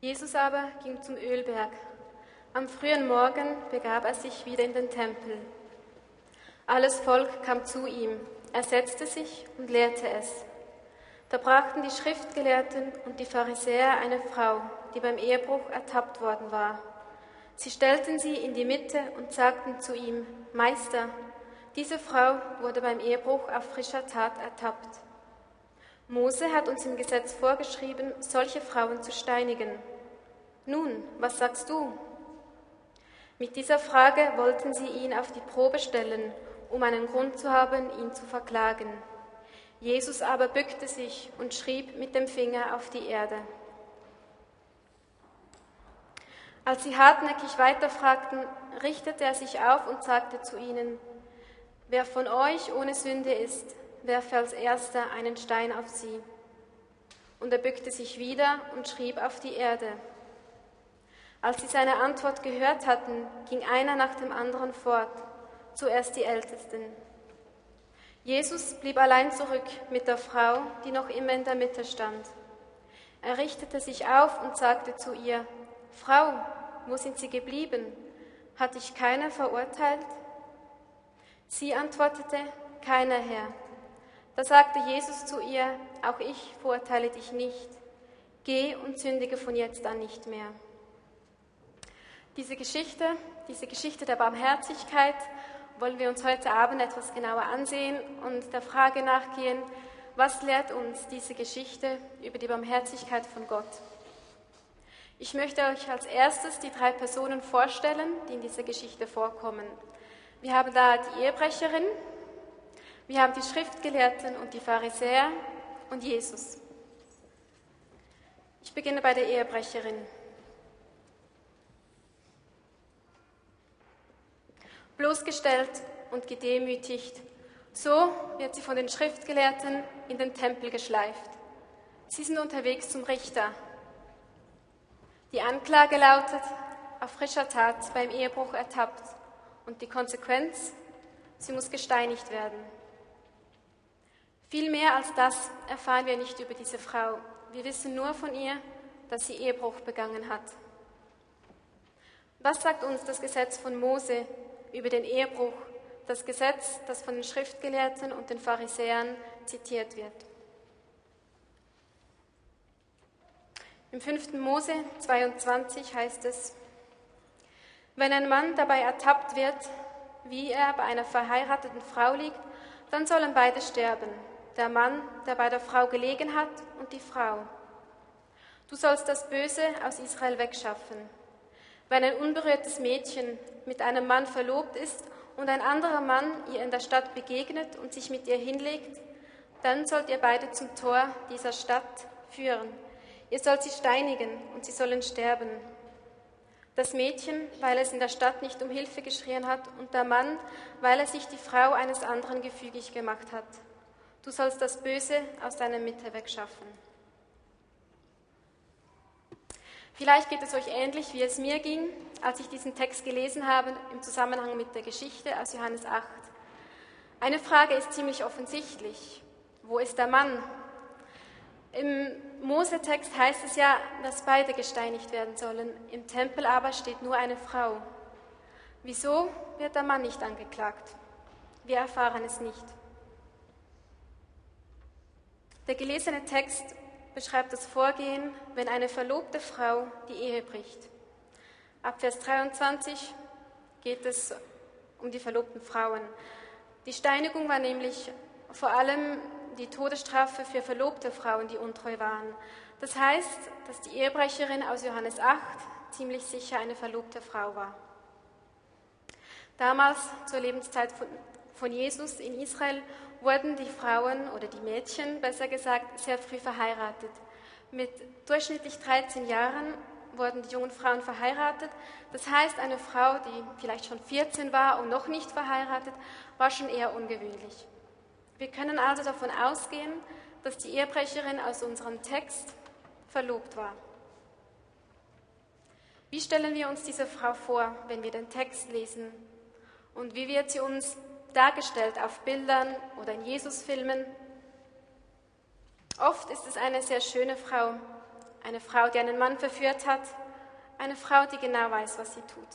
Jesus aber ging zum Ölberg. Am frühen Morgen begab er sich wieder in den Tempel. Alles Volk kam zu ihm. Er setzte sich und lehrte es. Da brachten die Schriftgelehrten und die Pharisäer eine Frau, die beim Ehebruch ertappt worden war. Sie stellten sie in die Mitte und sagten zu ihm, Meister, diese Frau wurde beim Ehebruch auf frischer Tat ertappt. Mose hat uns im Gesetz vorgeschrieben, solche Frauen zu steinigen. Nun, was sagst du? Mit dieser Frage wollten sie ihn auf die Probe stellen, um einen Grund zu haben, ihn zu verklagen. Jesus aber bückte sich und schrieb mit dem Finger auf die Erde. Als sie hartnäckig weiterfragten, richtete er sich auf und sagte zu ihnen, Wer von euch ohne Sünde ist, werfe als erster einen Stein auf sie. Und er bückte sich wieder und schrieb auf die Erde. Als sie seine Antwort gehört hatten, ging einer nach dem anderen fort, zuerst die Ältesten. Jesus blieb allein zurück mit der Frau, die noch immer in der Mitte stand. Er richtete sich auf und sagte zu ihr, Frau, wo sind Sie geblieben? Hat dich keiner verurteilt? Sie antwortete, keiner Herr. Da sagte Jesus zu ihr, auch ich verurteile dich nicht. Geh und sündige von jetzt an nicht mehr. Diese Geschichte, diese Geschichte der Barmherzigkeit wollen wir uns heute Abend etwas genauer ansehen und der Frage nachgehen, was lehrt uns diese Geschichte über die Barmherzigkeit von Gott? Ich möchte euch als erstes die drei Personen vorstellen, die in dieser Geschichte vorkommen. Wir haben da die Ehebrecherin, wir haben die Schriftgelehrten und die Pharisäer und Jesus. Ich beginne bei der Ehebrecherin. Bloßgestellt und gedemütigt, so wird sie von den Schriftgelehrten in den Tempel geschleift. Sie sind unterwegs zum Richter. Die Anklage lautet, auf frischer Tat beim Ehebruch ertappt. Und die Konsequenz, sie muss gesteinigt werden. Viel mehr als das erfahren wir nicht über diese Frau. Wir wissen nur von ihr, dass sie Ehebruch begangen hat. Was sagt uns das Gesetz von Mose über den Ehebruch, das Gesetz, das von den Schriftgelehrten und den Pharisäern zitiert wird? Im 5. Mose 22 heißt es, wenn ein Mann dabei ertappt wird, wie er bei einer verheirateten Frau liegt, dann sollen beide sterben der Mann, der bei der Frau gelegen hat, und die Frau. Du sollst das Böse aus Israel wegschaffen. Wenn ein unberührtes Mädchen mit einem Mann verlobt ist und ein anderer Mann ihr in der Stadt begegnet und sich mit ihr hinlegt, dann sollt ihr beide zum Tor dieser Stadt führen. Ihr sollt sie steinigen und sie sollen sterben. Das Mädchen, weil es in der Stadt nicht um Hilfe geschrien hat, und der Mann, weil er sich die Frau eines anderen gefügig gemacht hat. Du sollst das Böse aus deiner Mitte wegschaffen. Vielleicht geht es euch ähnlich, wie es mir ging, als ich diesen Text gelesen habe im Zusammenhang mit der Geschichte aus Johannes 8. Eine Frage ist ziemlich offensichtlich. Wo ist der Mann? Im Mose-Text heißt es ja, dass beide gesteinigt werden sollen. Im Tempel aber steht nur eine Frau. Wieso wird der Mann nicht angeklagt? Wir erfahren es nicht. Der gelesene Text beschreibt das Vorgehen, wenn eine verlobte Frau die Ehe bricht. Ab Vers 23 geht es um die verlobten Frauen. Die Steinigung war nämlich vor allem die Todesstrafe für verlobte Frauen, die untreu waren. Das heißt, dass die Ehebrecherin aus Johannes 8 ziemlich sicher eine verlobte Frau war. Damals, zur Lebenszeit von Jesus in Israel, wurden die Frauen oder die Mädchen, besser gesagt, sehr früh verheiratet. Mit durchschnittlich 13 Jahren wurden die jungen Frauen verheiratet. Das heißt, eine Frau, die vielleicht schon 14 war und noch nicht verheiratet, war schon eher ungewöhnlich. Wir können also davon ausgehen, dass die Ehebrecherin aus unserem Text verlobt war. Wie stellen wir uns diese Frau vor, wenn wir den Text lesen? Und wie wird sie uns dargestellt auf Bildern oder in Jesusfilmen. Oft ist es eine sehr schöne Frau, eine Frau, die einen Mann verführt hat, eine Frau, die genau weiß, was sie tut.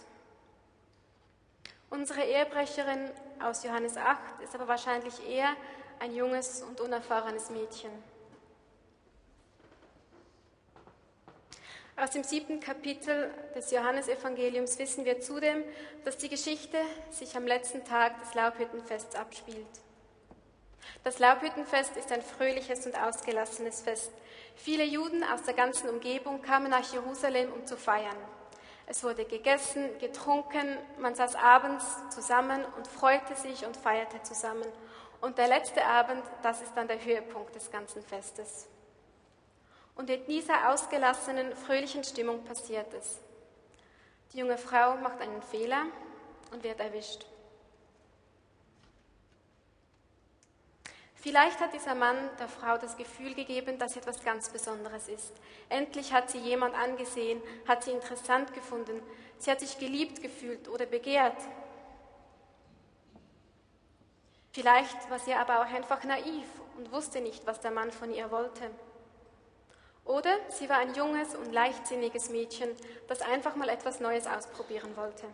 Unsere Ehebrecherin aus Johannes 8 ist aber wahrscheinlich eher ein junges und unerfahrenes Mädchen. Aus dem siebten Kapitel des Johannesevangeliums wissen wir zudem, dass die Geschichte sich am letzten Tag des Laubhüttenfests abspielt. Das Laubhüttenfest ist ein fröhliches und ausgelassenes Fest. Viele Juden aus der ganzen Umgebung kamen nach Jerusalem, um zu feiern. Es wurde gegessen, getrunken, man saß abends zusammen und freute sich und feierte zusammen. Und der letzte Abend, das ist dann der Höhepunkt des ganzen Festes. Und in dieser ausgelassenen, fröhlichen Stimmung passiert es. Die junge Frau macht einen Fehler und wird erwischt. Vielleicht hat dieser Mann der Frau das Gefühl gegeben, dass sie etwas ganz Besonderes ist. Endlich hat sie jemand angesehen, hat sie interessant gefunden, sie hat sich geliebt gefühlt oder begehrt. Vielleicht war sie aber auch einfach naiv und wusste nicht, was der Mann von ihr wollte. Oder sie war ein junges und leichtsinniges Mädchen, das einfach mal etwas Neues ausprobieren wollte.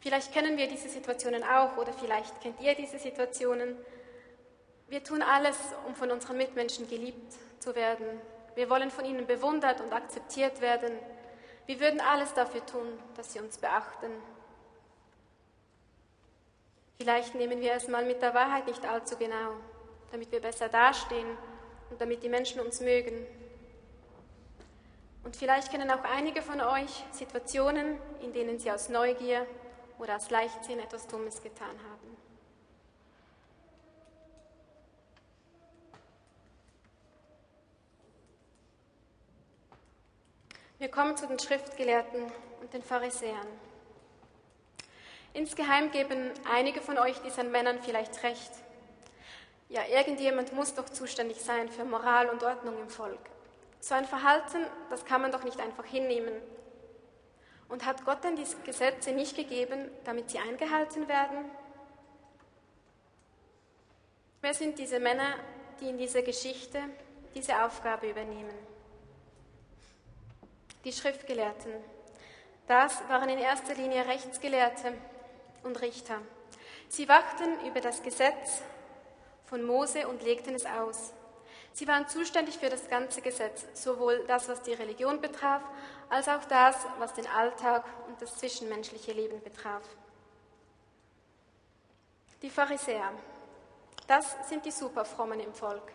Vielleicht kennen wir diese Situationen auch oder vielleicht kennt ihr diese Situationen. Wir tun alles, um von unseren Mitmenschen geliebt zu werden. Wir wollen von ihnen bewundert und akzeptiert werden. Wir würden alles dafür tun, dass sie uns beachten. Vielleicht nehmen wir es mal mit der Wahrheit nicht allzu genau, damit wir besser dastehen und damit die Menschen uns mögen. Und vielleicht kennen auch einige von euch Situationen, in denen sie aus Neugier oder aus Leichtsinn etwas Dummes getan haben. Wir kommen zu den Schriftgelehrten und den Pharisäern. Insgeheim geben einige von euch diesen Männern vielleicht recht. Ja, irgendjemand muss doch zuständig sein für Moral und Ordnung im Volk. So ein Verhalten, das kann man doch nicht einfach hinnehmen. Und hat Gott denn die Gesetze nicht gegeben, damit sie eingehalten werden? Wer sind diese Männer, die in dieser Geschichte diese Aufgabe übernehmen? Die Schriftgelehrten. Das waren in erster Linie Rechtsgelehrte und Richter. Sie wachten über das Gesetz von Mose und legten es aus. Sie waren zuständig für das ganze Gesetz, sowohl das, was die Religion betraf, als auch das, was den Alltag und das zwischenmenschliche Leben betraf. Die Pharisäer, das sind die Superfrommen im Volk.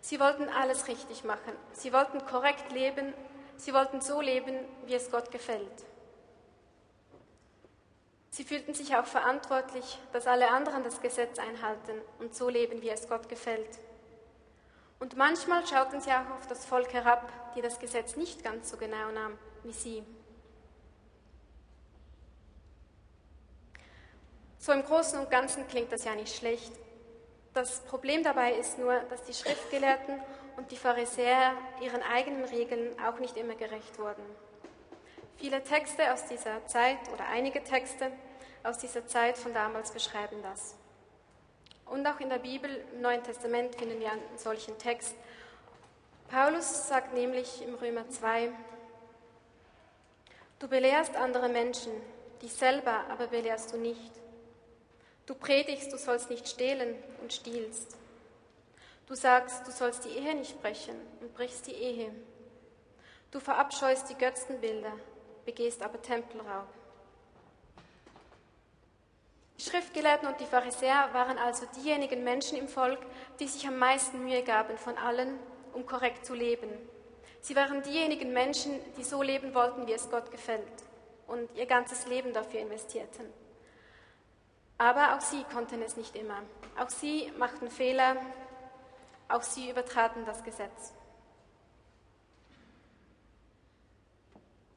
Sie wollten alles richtig machen, sie wollten korrekt leben, sie wollten so leben, wie es Gott gefällt. Sie fühlten sich auch verantwortlich, dass alle anderen das Gesetz einhalten und so leben, wie es Gott gefällt. Und manchmal schauten sie auch auf das Volk herab, die das Gesetz nicht ganz so genau nahm wie sie. So im Großen und Ganzen klingt das ja nicht schlecht. Das Problem dabei ist nur, dass die Schriftgelehrten und die Pharisäer ihren eigenen Regeln auch nicht immer gerecht wurden. Viele Texte aus dieser Zeit oder einige Texte aus dieser Zeit von damals beschreiben das. Und auch in der Bibel, im Neuen Testament, finden wir einen solchen Text. Paulus sagt nämlich im Römer 2, Du belehrst andere Menschen, dich selber aber belehrst du nicht. Du predigst, du sollst nicht stehlen und stiehlst. Du sagst, du sollst die Ehe nicht brechen und brichst die Ehe. Du verabscheust die Götzenbilder, begehst aber Tempelraub. Die Schriftgelehrten und die Pharisäer waren also diejenigen Menschen im Volk, die sich am meisten Mühe gaben von allen, um korrekt zu leben. Sie waren diejenigen Menschen, die so leben wollten, wie es Gott gefällt und ihr ganzes Leben dafür investierten. Aber auch sie konnten es nicht immer. Auch sie machten Fehler, auch sie übertraten das Gesetz.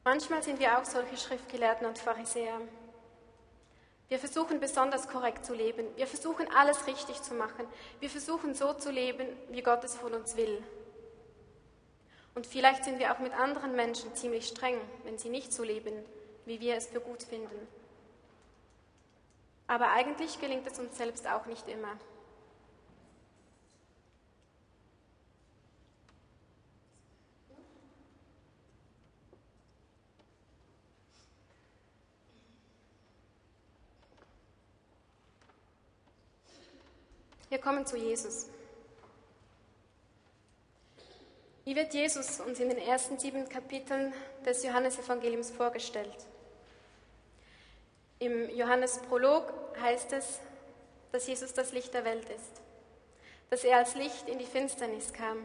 Manchmal sind wir auch solche Schriftgelehrten und Pharisäer. Wir versuchen besonders korrekt zu leben. Wir versuchen alles richtig zu machen. Wir versuchen so zu leben, wie Gott es von uns will. Und vielleicht sind wir auch mit anderen Menschen ziemlich streng, wenn sie nicht so leben, wie wir es für gut finden. Aber eigentlich gelingt es uns selbst auch nicht immer. Wir kommen zu Jesus. Wie wird Jesus uns in den ersten sieben Kapiteln des Johannesevangeliums vorgestellt? Im Johannesprolog heißt es, dass Jesus das Licht der Welt ist, dass er als Licht in die Finsternis kam.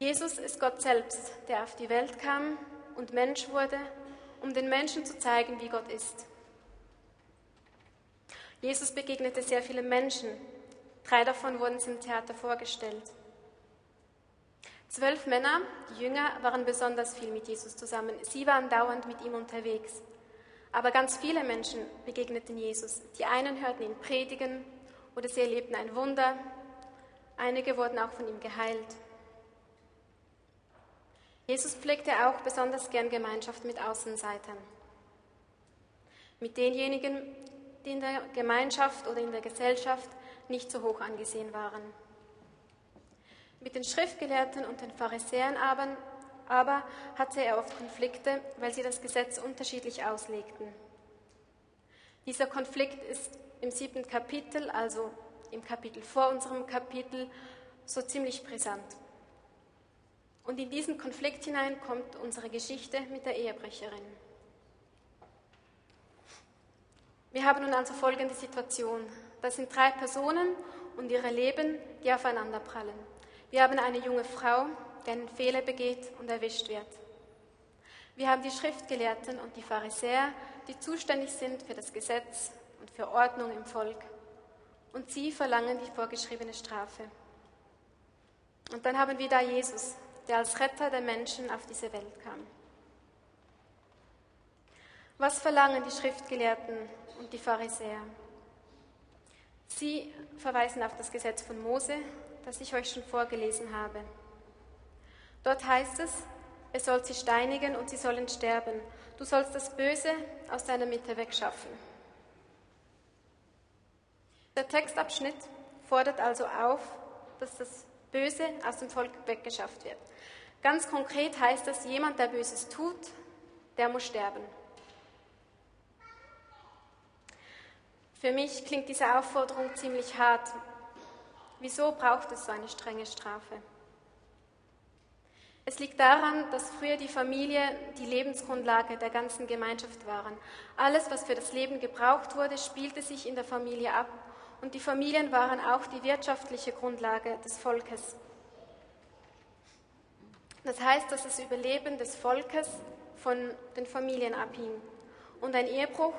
Jesus ist Gott selbst, der auf die Welt kam und Mensch wurde, um den Menschen zu zeigen, wie Gott ist. Jesus begegnete sehr vielen Menschen. Drei davon wurden im Theater vorgestellt. Zwölf Männer, die Jünger, waren besonders viel mit Jesus zusammen. Sie waren dauernd mit ihm unterwegs. Aber ganz viele Menschen begegneten Jesus. Die einen hörten ihn predigen oder sie erlebten ein Wunder. Einige wurden auch von ihm geheilt. Jesus pflegte auch besonders gern Gemeinschaft mit Außenseitern. Mit denjenigen, die in der Gemeinschaft oder in der Gesellschaft nicht so hoch angesehen waren. Mit den Schriftgelehrten und den Pharisäern aber, aber hatte er oft Konflikte, weil sie das Gesetz unterschiedlich auslegten. Dieser Konflikt ist im siebten Kapitel, also im Kapitel vor unserem Kapitel, so ziemlich brisant. Und in diesen Konflikt hinein kommt unsere Geschichte mit der Ehebrecherin. Wir haben nun also folgende Situation. Das sind drei Personen und ihre Leben, die aufeinander prallen. Wir haben eine junge Frau, die einen Fehler begeht und erwischt wird. Wir haben die Schriftgelehrten und die Pharisäer, die zuständig sind für das Gesetz und für Ordnung im Volk. Und sie verlangen die vorgeschriebene Strafe. Und dann haben wir da Jesus, der als Retter der Menschen auf diese Welt kam. Was verlangen die Schriftgelehrten und die Pharisäer. Sie verweisen auf das Gesetz von Mose, das ich euch schon vorgelesen habe. Dort heißt es, er soll sie steinigen und sie sollen sterben. Du sollst das Böse aus deiner Mitte wegschaffen. Der Textabschnitt fordert also auf, dass das Böse aus dem Volk weggeschafft wird. Ganz konkret heißt das, jemand, der Böses tut, der muss sterben. Für mich klingt diese Aufforderung ziemlich hart. Wieso braucht es so eine strenge Strafe? Es liegt daran, dass früher die Familie die Lebensgrundlage der ganzen Gemeinschaft waren. Alles, was für das Leben gebraucht wurde, spielte sich in der Familie ab und die Familien waren auch die wirtschaftliche Grundlage des Volkes. Das heißt, dass das Überleben des Volkes von den Familien abhing. Und ein Ehebruch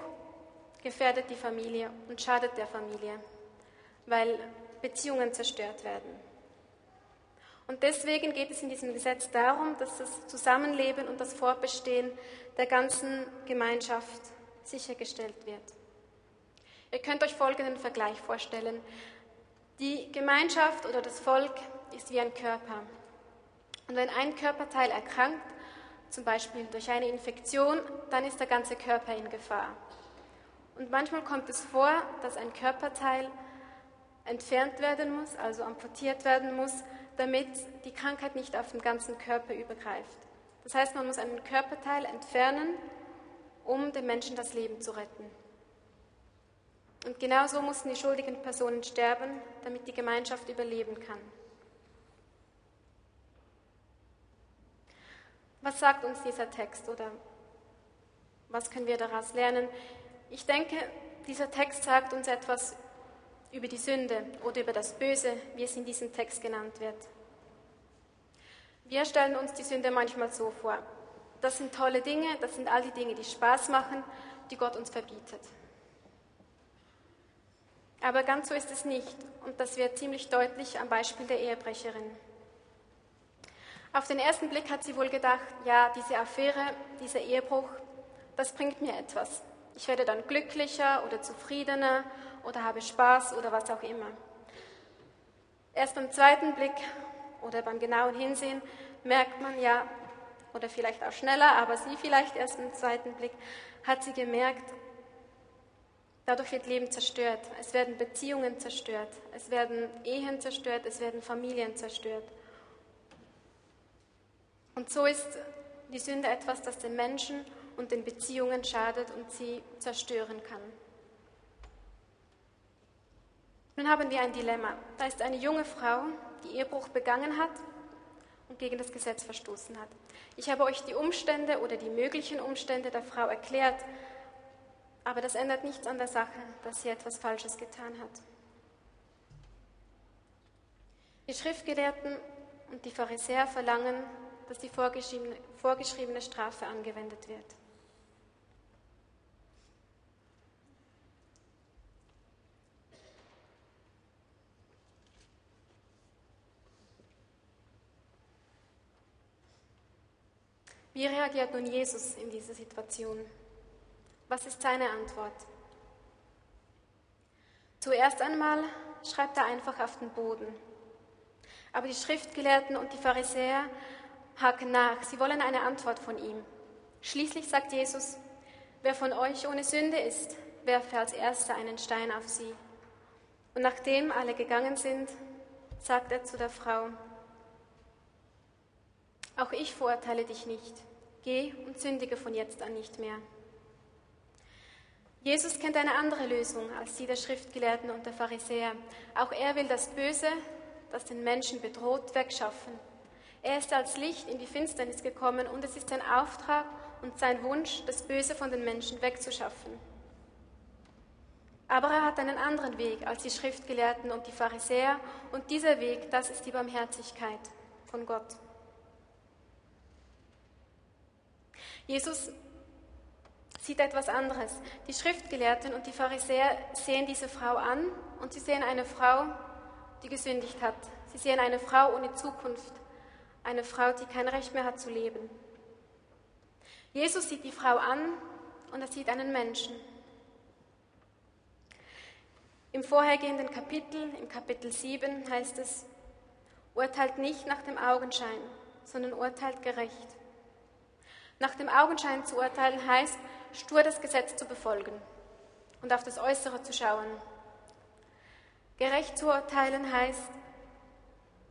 gefährdet die Familie und schadet der Familie, weil Beziehungen zerstört werden. Und deswegen geht es in diesem Gesetz darum, dass das Zusammenleben und das Fortbestehen der ganzen Gemeinschaft sichergestellt wird. Ihr könnt euch folgenden Vergleich vorstellen. Die Gemeinschaft oder das Volk ist wie ein Körper. Und wenn ein Körperteil erkrankt, zum Beispiel durch eine Infektion, dann ist der ganze Körper in Gefahr. Und manchmal kommt es vor, dass ein Körperteil entfernt werden muss, also amputiert werden muss, damit die Krankheit nicht auf den ganzen Körper übergreift. Das heißt, man muss einen Körperteil entfernen, um dem Menschen das Leben zu retten. Und genauso mussten die schuldigen Personen sterben, damit die Gemeinschaft überleben kann. Was sagt uns dieser Text oder was können wir daraus lernen? Ich denke, dieser Text sagt uns etwas über die Sünde oder über das Böse, wie es in diesem Text genannt wird. Wir stellen uns die Sünde manchmal so vor. Das sind tolle Dinge, das sind all die Dinge, die Spaß machen, die Gott uns verbietet. Aber ganz so ist es nicht und das wird ziemlich deutlich am Beispiel der Ehebrecherin. Auf den ersten Blick hat sie wohl gedacht, ja, diese Affäre, dieser Ehebruch, das bringt mir etwas. Ich werde dann glücklicher oder zufriedener oder habe Spaß oder was auch immer. Erst beim zweiten Blick oder beim genauen Hinsehen merkt man ja, oder vielleicht auch schneller, aber sie vielleicht erst im zweiten Blick, hat sie gemerkt, dadurch wird Leben zerstört. Es werden Beziehungen zerstört, es werden Ehen zerstört, es werden Familien zerstört. Und so ist die Sünde etwas, das den Menschen und den Beziehungen schadet und sie zerstören kann. Nun haben wir ein Dilemma. Da ist eine junge Frau, die Ehebruch begangen hat und gegen das Gesetz verstoßen hat. Ich habe euch die Umstände oder die möglichen Umstände der Frau erklärt, aber das ändert nichts an der Sache, dass sie etwas Falsches getan hat. Die Schriftgelehrten und die Pharisäer verlangen, dass die vorgeschriebene, vorgeschriebene Strafe angewendet wird. Wie reagiert nun Jesus in dieser Situation? Was ist seine Antwort? Zuerst einmal schreibt er einfach auf den Boden. Aber die Schriftgelehrten und die Pharisäer haken nach. Sie wollen eine Antwort von ihm. Schließlich sagt Jesus, wer von euch ohne Sünde ist, werfe als erster einen Stein auf sie. Und nachdem alle gegangen sind, sagt er zu der Frau, auch ich verurteile dich nicht. Geh und sündige von jetzt an nicht mehr. Jesus kennt eine andere Lösung als die der Schriftgelehrten und der Pharisäer. Auch er will das Böse, das den Menschen bedroht, wegschaffen. Er ist als Licht in die Finsternis gekommen und es ist sein Auftrag und sein Wunsch, das Böse von den Menschen wegzuschaffen. Aber er hat einen anderen Weg als die Schriftgelehrten und die Pharisäer und dieser Weg, das ist die Barmherzigkeit von Gott. Jesus sieht etwas anderes. Die Schriftgelehrten und die Pharisäer sehen diese Frau an und sie sehen eine Frau, die gesündigt hat. Sie sehen eine Frau ohne Zukunft, eine Frau, die kein Recht mehr hat zu leben. Jesus sieht die Frau an und er sieht einen Menschen. Im vorhergehenden Kapitel, im Kapitel 7, heißt es, urteilt nicht nach dem Augenschein, sondern urteilt gerecht. Nach dem Augenschein zu urteilen heißt, stur das Gesetz zu befolgen und auf das Äußere zu schauen. Gerecht zu urteilen heißt,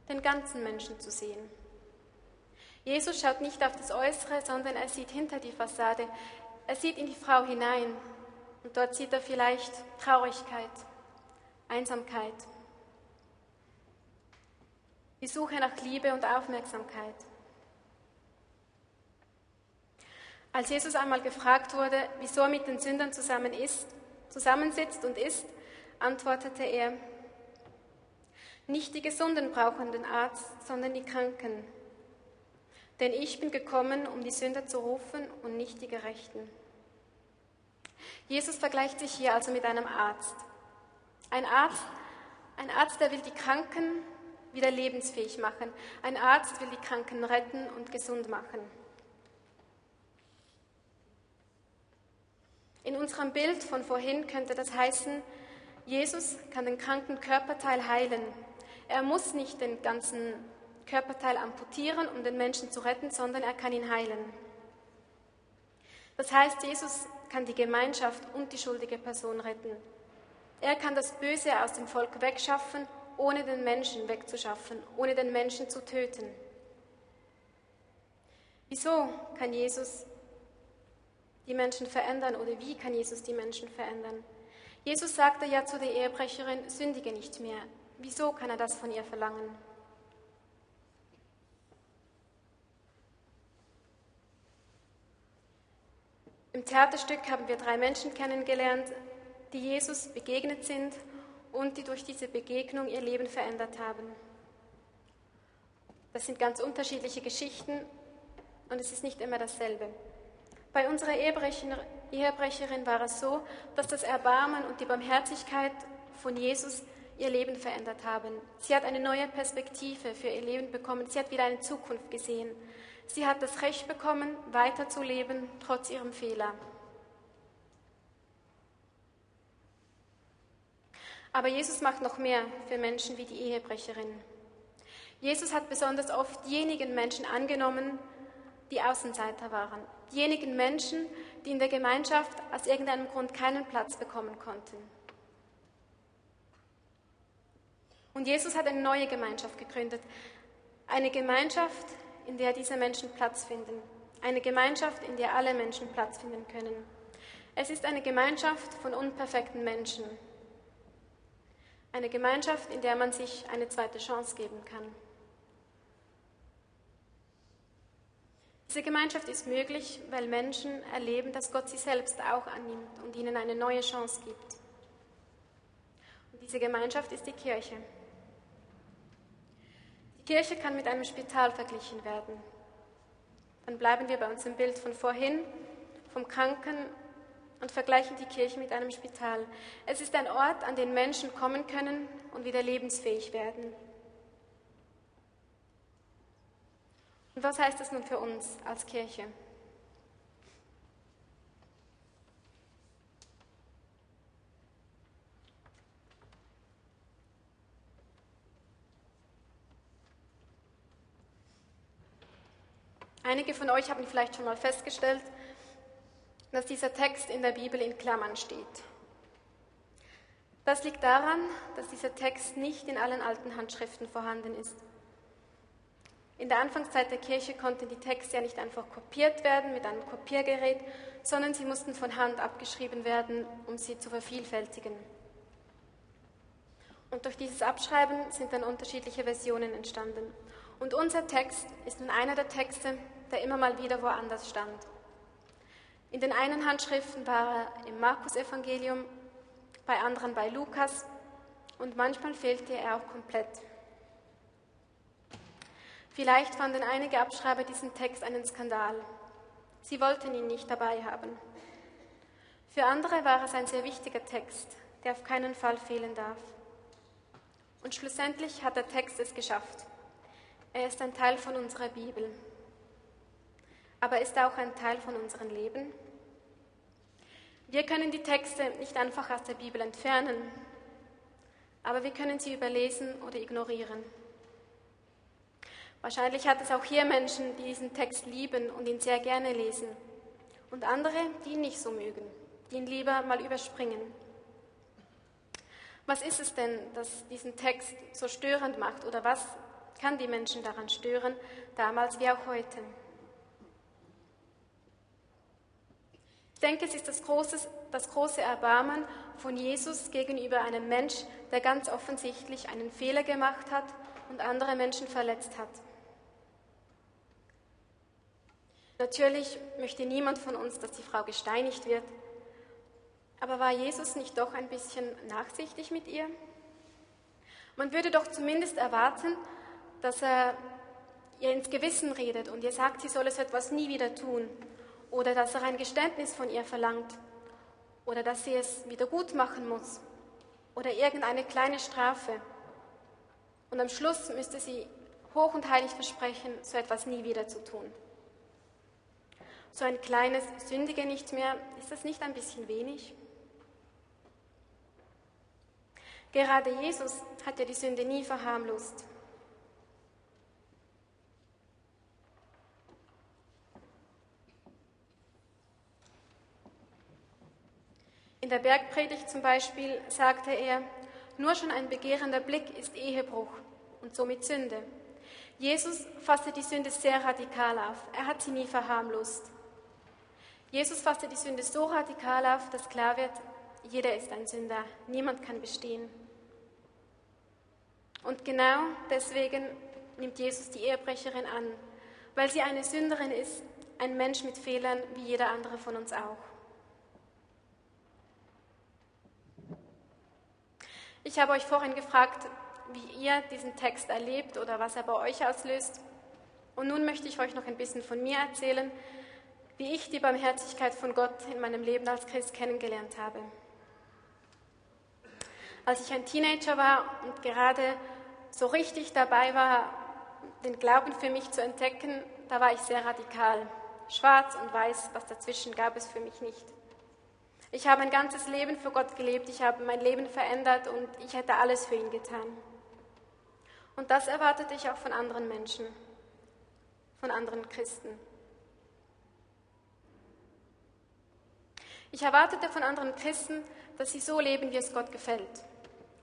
den ganzen Menschen zu sehen. Jesus schaut nicht auf das Äußere, sondern er sieht hinter die Fassade. Er sieht in die Frau hinein und dort sieht er vielleicht Traurigkeit, Einsamkeit, die Suche nach Liebe und Aufmerksamkeit. Als Jesus einmal gefragt wurde, wieso er mit den Sündern zusammen ist, zusammensitzt und isst, antwortete er, nicht die Gesunden brauchen den Arzt, sondern die Kranken. Denn ich bin gekommen, um die Sünder zu rufen und nicht die Gerechten. Jesus vergleicht sich hier also mit einem Arzt. Ein Arzt, ein Arzt, der will die Kranken wieder lebensfähig machen. Ein Arzt will die Kranken retten und gesund machen. In unserem Bild von vorhin könnte das heißen, Jesus kann den kranken Körperteil heilen. Er muss nicht den ganzen Körperteil amputieren, um den Menschen zu retten, sondern er kann ihn heilen. Das heißt, Jesus kann die Gemeinschaft und die schuldige Person retten. Er kann das Böse aus dem Volk wegschaffen, ohne den Menschen wegzuschaffen, ohne den Menschen zu töten. Wieso kann Jesus die Menschen verändern oder wie kann Jesus die Menschen verändern? Jesus sagte ja zu der Ehebrecherin, sündige nicht mehr. Wieso kann er das von ihr verlangen? Im Theaterstück haben wir drei Menschen kennengelernt, die Jesus begegnet sind und die durch diese Begegnung ihr Leben verändert haben. Das sind ganz unterschiedliche Geschichten und es ist nicht immer dasselbe. Bei unserer Ehebrecherin war es so, dass das Erbarmen und die Barmherzigkeit von Jesus ihr Leben verändert haben. Sie hat eine neue Perspektive für ihr Leben bekommen. Sie hat wieder eine Zukunft gesehen. Sie hat das Recht bekommen, weiterzuleben, trotz ihrem Fehler. Aber Jesus macht noch mehr für Menschen wie die Ehebrecherin. Jesus hat besonders oft diejenigen Menschen angenommen, die Außenseiter waren, diejenigen Menschen, die in der Gemeinschaft aus irgendeinem Grund keinen Platz bekommen konnten. Und Jesus hat eine neue Gemeinschaft gegründet, eine Gemeinschaft, in der diese Menschen Platz finden, eine Gemeinschaft, in der alle Menschen Platz finden können. Es ist eine Gemeinschaft von unperfekten Menschen. Eine Gemeinschaft, in der man sich eine zweite Chance geben kann. Diese Gemeinschaft ist möglich, weil Menschen erleben, dass Gott sie selbst auch annimmt und ihnen eine neue Chance gibt. Und diese Gemeinschaft ist die Kirche. Die Kirche kann mit einem Spital verglichen werden. Dann bleiben wir bei unserem Bild von vorhin, vom Kranken und vergleichen die Kirche mit einem Spital. Es ist ein Ort, an den Menschen kommen können und wieder lebensfähig werden. Und was heißt das nun für uns als Kirche? Einige von euch haben vielleicht schon mal festgestellt, dass dieser Text in der Bibel in Klammern steht. Das liegt daran, dass dieser Text nicht in allen alten Handschriften vorhanden ist. In der Anfangszeit der Kirche konnten die Texte ja nicht einfach kopiert werden mit einem Kopiergerät, sondern sie mussten von Hand abgeschrieben werden, um sie zu vervielfältigen. Und durch dieses Abschreiben sind dann unterschiedliche Versionen entstanden. Und unser Text ist nun einer der Texte, der immer mal wieder woanders stand. In den einen Handschriften war er im Markus-Evangelium, bei anderen bei Lukas und manchmal fehlte er auch komplett. Vielleicht fanden einige Abschreiber diesen Text einen Skandal. Sie wollten ihn nicht dabei haben. Für andere war es ein sehr wichtiger Text, der auf keinen Fall fehlen darf. Und schlussendlich hat der Text es geschafft. Er ist ein Teil von unserer Bibel. Aber ist er auch ein Teil von unserem Leben? Wir können die Texte nicht einfach aus der Bibel entfernen, aber wir können sie überlesen oder ignorieren. Wahrscheinlich hat es auch hier Menschen, die diesen Text lieben und ihn sehr gerne lesen. Und andere, die ihn nicht so mögen, die ihn lieber mal überspringen. Was ist es denn, das diesen Text so störend macht? Oder was kann die Menschen daran stören, damals wie auch heute? Ich denke, es ist das große, das große Erbarmen von Jesus gegenüber einem Mensch, der ganz offensichtlich einen Fehler gemacht hat und andere Menschen verletzt hat. Natürlich möchte niemand von uns, dass die Frau gesteinigt wird. Aber war Jesus nicht doch ein bisschen nachsichtig mit ihr? Man würde doch zumindest erwarten, dass er ihr ins Gewissen redet und ihr sagt, sie solle so etwas nie wieder tun. Oder dass er ein Geständnis von ihr verlangt. Oder dass sie es wieder gut machen muss. Oder irgendeine kleine Strafe. Und am Schluss müsste sie hoch und heilig versprechen, so etwas nie wieder zu tun so ein kleines Sündige nicht mehr, ist das nicht ein bisschen wenig? Gerade Jesus hat ja die Sünde nie verharmlost. In der Bergpredigt zum Beispiel sagte er, nur schon ein begehrender Blick ist Ehebruch und somit Sünde. Jesus fasste die Sünde sehr radikal auf. Er hat sie nie verharmlost. Jesus fasste die Sünde so radikal auf, dass klar wird, jeder ist ein Sünder, niemand kann bestehen. Und genau deswegen nimmt Jesus die Ehebrecherin an, weil sie eine Sünderin ist, ein Mensch mit Fehlern wie jeder andere von uns auch. Ich habe euch vorhin gefragt, wie ihr diesen Text erlebt oder was er bei euch auslöst. Und nun möchte ich euch noch ein bisschen von mir erzählen, wie ich die Barmherzigkeit von Gott in meinem Leben als Christ kennengelernt habe. Als ich ein Teenager war und gerade so richtig dabei war, den Glauben für mich zu entdecken, da war ich sehr radikal. Schwarz und weiß, was dazwischen gab es für mich nicht. Ich habe ein ganzes Leben für Gott gelebt, ich habe mein Leben verändert und ich hätte alles für ihn getan. Und das erwartete ich auch von anderen Menschen, von anderen Christen. Ich erwartete von anderen Christen, dass sie so leben, wie es Gott gefällt.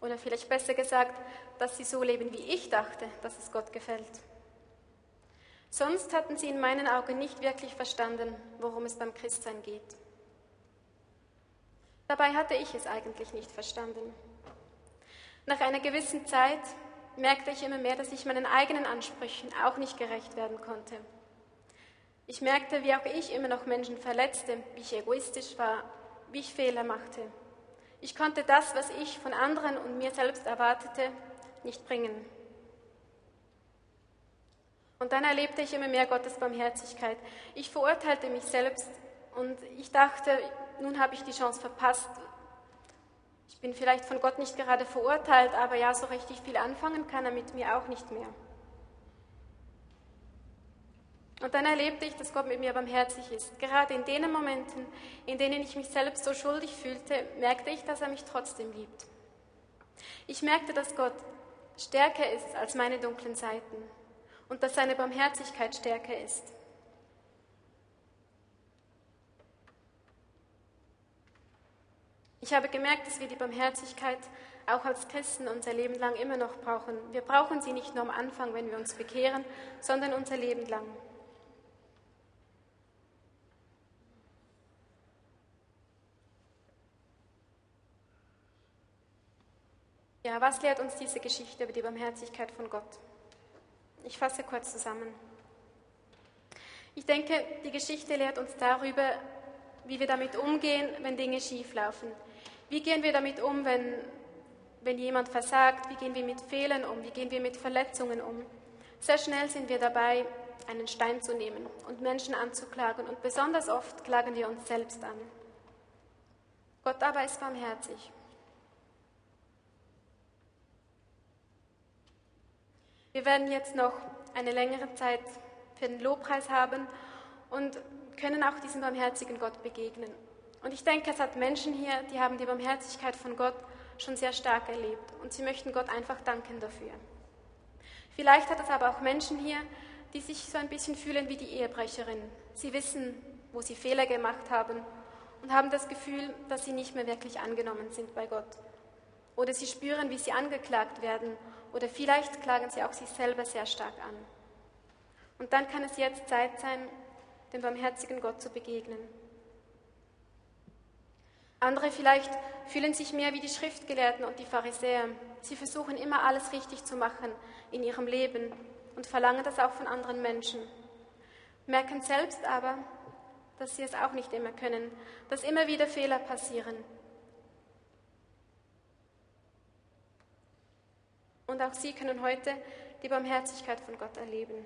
Oder vielleicht besser gesagt, dass sie so leben, wie ich dachte, dass es Gott gefällt. Sonst hatten sie in meinen Augen nicht wirklich verstanden, worum es beim Christsein geht. Dabei hatte ich es eigentlich nicht verstanden. Nach einer gewissen Zeit merkte ich immer mehr, dass ich meinen eigenen Ansprüchen auch nicht gerecht werden konnte. Ich merkte, wie auch ich immer noch Menschen verletzte, wie ich egoistisch war, wie ich Fehler machte. Ich konnte das, was ich von anderen und mir selbst erwartete, nicht bringen. Und dann erlebte ich immer mehr Gottes Barmherzigkeit. Ich verurteilte mich selbst und ich dachte, nun habe ich die Chance verpasst. Ich bin vielleicht von Gott nicht gerade verurteilt, aber ja, so richtig viel anfangen kann er mit mir auch nicht mehr. Und dann erlebte ich, dass Gott mit mir barmherzig ist. Gerade in den Momenten, in denen ich mich selbst so schuldig fühlte, merkte ich, dass er mich trotzdem liebt. Ich merkte, dass Gott stärker ist als meine dunklen Seiten und dass seine Barmherzigkeit stärker ist. Ich habe gemerkt, dass wir die Barmherzigkeit auch als Christen unser Leben lang immer noch brauchen. Wir brauchen sie nicht nur am Anfang, wenn wir uns bekehren, sondern unser Leben lang. Ja, was lehrt uns diese Geschichte über die Barmherzigkeit von Gott? Ich fasse kurz zusammen. Ich denke, die Geschichte lehrt uns darüber, wie wir damit umgehen, wenn Dinge schieflaufen. Wie gehen wir damit um, wenn, wenn jemand versagt? Wie gehen wir mit Fehlern um? Wie gehen wir mit Verletzungen um? Sehr schnell sind wir dabei, einen Stein zu nehmen und Menschen anzuklagen und besonders oft klagen wir uns selbst an. Gott aber ist barmherzig. Wir werden jetzt noch eine längere Zeit für den Lobpreis haben und können auch diesem barmherzigen Gott begegnen. Und ich denke, es hat Menschen hier, die haben die Barmherzigkeit von Gott schon sehr stark erlebt und sie möchten Gott einfach danken dafür. Vielleicht hat es aber auch Menschen hier, die sich so ein bisschen fühlen wie die Ehebrecherin. Sie wissen, wo sie Fehler gemacht haben und haben das Gefühl, dass sie nicht mehr wirklich angenommen sind bei Gott. Oder sie spüren, wie sie angeklagt werden oder vielleicht klagen sie auch sich selber sehr stark an. Und dann kann es jetzt Zeit sein, dem barmherzigen Gott zu begegnen. Andere vielleicht fühlen sich mehr wie die Schriftgelehrten und die Pharisäer. Sie versuchen immer alles richtig zu machen in ihrem Leben und verlangen das auch von anderen Menschen. Merken selbst aber, dass sie es auch nicht immer können, dass immer wieder Fehler passieren. Und auch sie können heute die Barmherzigkeit von Gott erleben.